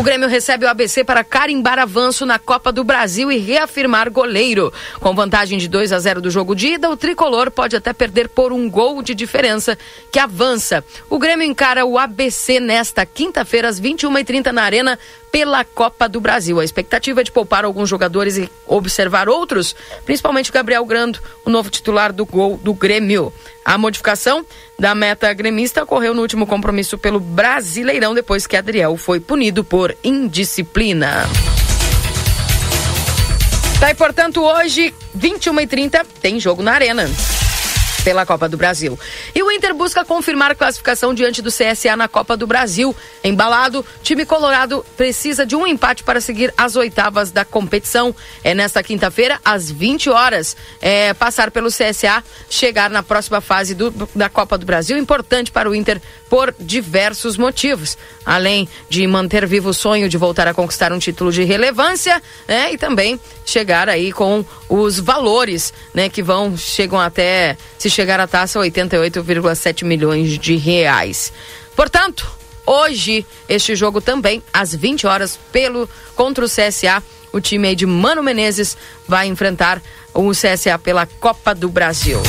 O Grêmio recebe o ABC para carimbar avanço na Copa do Brasil e reafirmar goleiro. Com vantagem de 2 a 0 do jogo de ida, o tricolor pode até perder por um gol de diferença que avança. O Grêmio encara o ABC nesta quinta-feira às 21h30 na Arena pela Copa do Brasil. A expectativa é de poupar alguns jogadores e observar outros, principalmente o Gabriel Grando, o novo titular do gol do Grêmio. A modificação da meta gremista ocorreu no último compromisso pelo Brasileirão, depois que Adriel foi punido por indisciplina. Tá, e portanto, hoje, 21h30, tem jogo na Arena pela Copa do Brasil. E o Inter busca confirmar classificação diante do CSA na Copa do Brasil. Embalado, time colorado precisa de um empate para seguir as oitavas da competição. É nesta quinta-feira, às 20 horas, é, passar pelo CSA, chegar na próxima fase do, da Copa do Brasil. Importante para o Inter por diversos motivos. Além de manter vivo o sonho de voltar a conquistar um título de relevância, né? E também chegar aí com os valores, né? Que vão, chegam até, se chegar a taça, 88,7 milhões de reais. Portanto, hoje, este jogo também, às 20 horas, pelo contra o CSA, o time de Mano Menezes vai enfrentar o CSA pela Copa do Brasil.